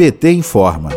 PT informa.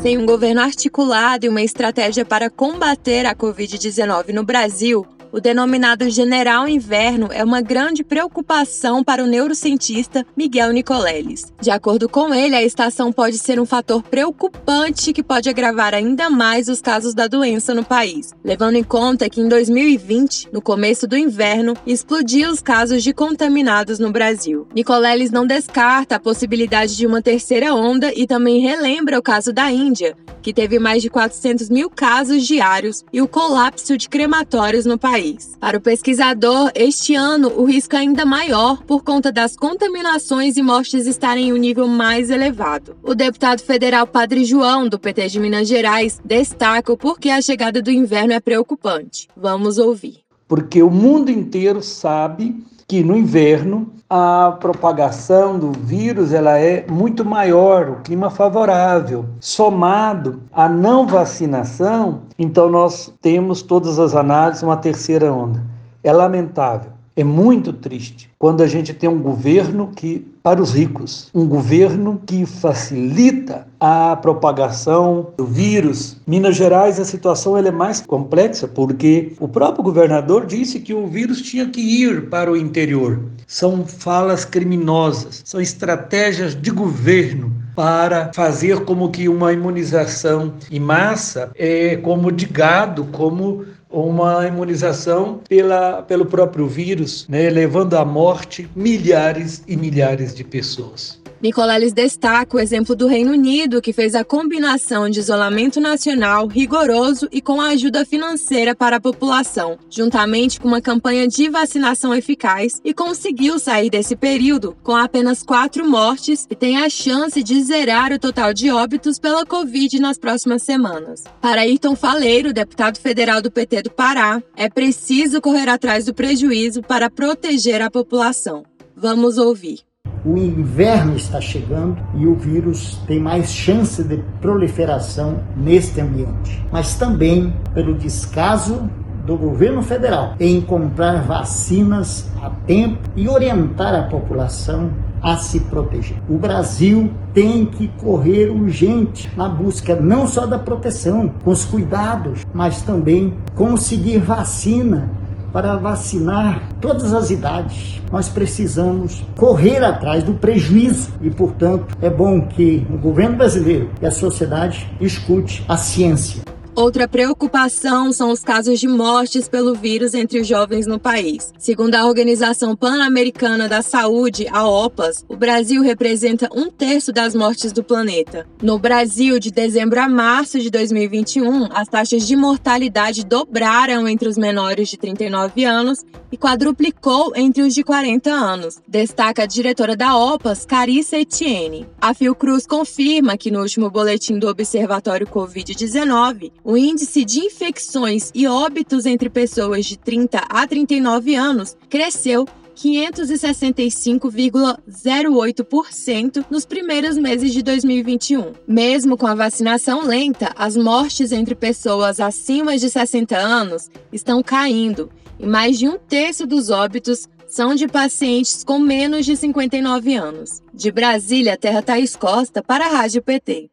Sem um governo articulado e uma estratégia para combater a Covid-19 no Brasil, o denominado General Inverno é uma grande preocupação para o neurocientista Miguel Nicoleles. De acordo com ele, a estação pode ser um fator preocupante que pode agravar ainda mais os casos da doença no país, levando em conta que em 2020, no começo do inverno, explodiu os casos de contaminados no Brasil. Nicoleles não descarta a possibilidade de uma terceira onda e também relembra o caso da Índia, que teve mais de 400 mil casos diários e o colapso de crematórios no país. Para o pesquisador, este ano o risco é ainda maior por conta das contaminações e mortes estarem em um nível mais elevado. O deputado federal Padre João, do PT de Minas Gerais, destaca o porquê a chegada do inverno é preocupante. Vamos ouvir. Porque o mundo inteiro sabe que no inverno a propagação do vírus ela é muito maior, o clima favorável, somado à não vacinação, então nós temos todas as análises uma terceira onda. É lamentável. É muito triste quando a gente tem um governo que, para os ricos, um governo que facilita a propagação do vírus. Minas Gerais, a situação é mais complexa porque o próprio governador disse que o vírus tinha que ir para o interior. São falas criminosas, são estratégias de governo para fazer como que uma imunização em massa é como de gado, como uma imunização pela, pelo próprio vírus, né, levando à morte milhares e milhares de pessoas. Nicoleles destaca o exemplo do Reino Unido, que fez a combinação de isolamento nacional rigoroso e com ajuda financeira para a população, juntamente com uma campanha de vacinação eficaz, e conseguiu sair desse período com apenas quatro mortes e tem a chance de zerar o total de óbitos pela Covid nas próximas semanas. Para Ayrton Faleiro, deputado federal do PT do Pará, é preciso correr atrás do prejuízo para proteger a população. Vamos ouvir. O inverno está chegando e o vírus tem mais chance de proliferação neste ambiente, mas também pelo descaso do governo federal em comprar vacinas a tempo e orientar a população a se proteger. O Brasil tem que correr urgente na busca não só da proteção, com os cuidados, mas também conseguir vacina para vacinar todas as idades. Nós precisamos correr atrás do prejuízo e, portanto, é bom que o governo brasileiro e a sociedade escute a ciência. Outra preocupação são os casos de mortes pelo vírus entre os jovens no país. Segundo a Organização Pan-Americana da Saúde, a OPAS, o Brasil representa um terço das mortes do planeta. No Brasil, de dezembro a março de 2021, as taxas de mortalidade dobraram entre os menores de 39 anos e quadruplicou entre os de 40 anos, destaca a diretora da OPAS, Carissa Etienne. A Fiocruz confirma que no último boletim do Observatório Covid-19, o índice de infecções e óbitos entre pessoas de 30 a 39 anos cresceu 565,08% nos primeiros meses de 2021. Mesmo com a vacinação lenta, as mortes entre pessoas acima de 60 anos estão caindo e mais de um terço dos óbitos são de pacientes com menos de 59 anos. De Brasília, Terra Thaís Costa, para a Rádio PT.